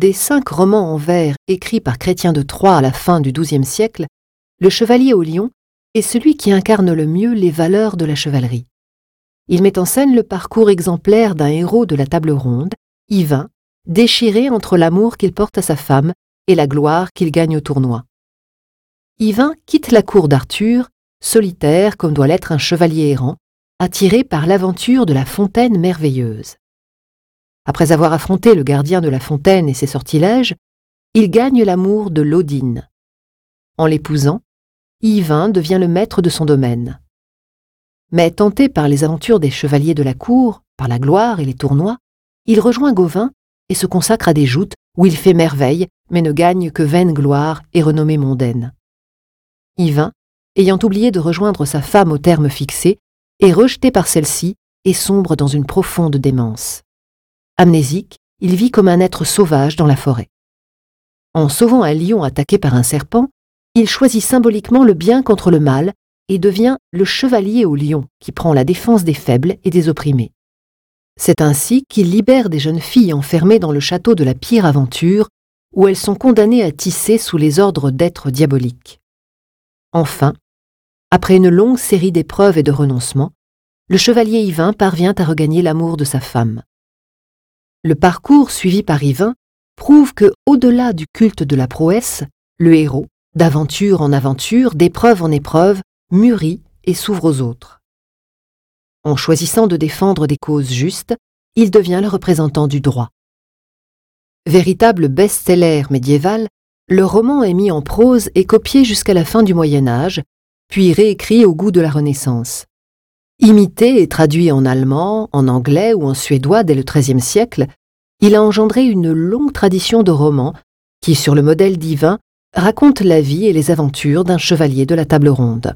Des cinq romans en vers écrits par Chrétien de Troyes à la fin du XIIe siècle, Le Chevalier au Lion est celui qui incarne le mieux les valeurs de la chevalerie. Il met en scène le parcours exemplaire d'un héros de la table ronde, Yvain, déchiré entre l'amour qu'il porte à sa femme et la gloire qu'il gagne au tournoi. Yvain quitte la cour d'Arthur, solitaire comme doit l'être un chevalier errant, attiré par l'aventure de la fontaine merveilleuse. Après avoir affronté le gardien de la fontaine et ses sortilèges, il gagne l'amour de l'Odine. En l'épousant, Yvain devient le maître de son domaine. Mais tenté par les aventures des chevaliers de la cour, par la gloire et les tournois, il rejoint Gauvin et se consacre à des joutes où il fait merveille, mais ne gagne que vaine gloire et renommée mondaine. Yvain, ayant oublié de rejoindre sa femme au terme fixé, est rejeté par celle-ci et sombre dans une profonde démence. Amnésique, il vit comme un être sauvage dans la forêt. En sauvant un lion attaqué par un serpent, il choisit symboliquement le bien contre le mal et devient le chevalier au lion qui prend la défense des faibles et des opprimés. C'est ainsi qu'il libère des jeunes filles enfermées dans le château de la pire aventure, où elles sont condamnées à tisser sous les ordres d'êtres diaboliques. Enfin, après une longue série d'épreuves et de renoncements, le chevalier Yvain parvient à regagner l'amour de sa femme. Le parcours suivi par Yvain prouve que, au-delà du culte de la prouesse, le héros, d'aventure en aventure, d'épreuve en épreuve, mûrit et s'ouvre aux autres. En choisissant de défendre des causes justes, il devient le représentant du droit. Véritable best-seller médiéval, le roman est mis en prose et copié jusqu'à la fin du Moyen Âge, puis réécrit au goût de la Renaissance. Imité et traduit en allemand, en anglais ou en suédois dès le XIIIe siècle, il a engendré une longue tradition de romans qui, sur le modèle divin, raconte la vie et les aventures d'un chevalier de la table ronde.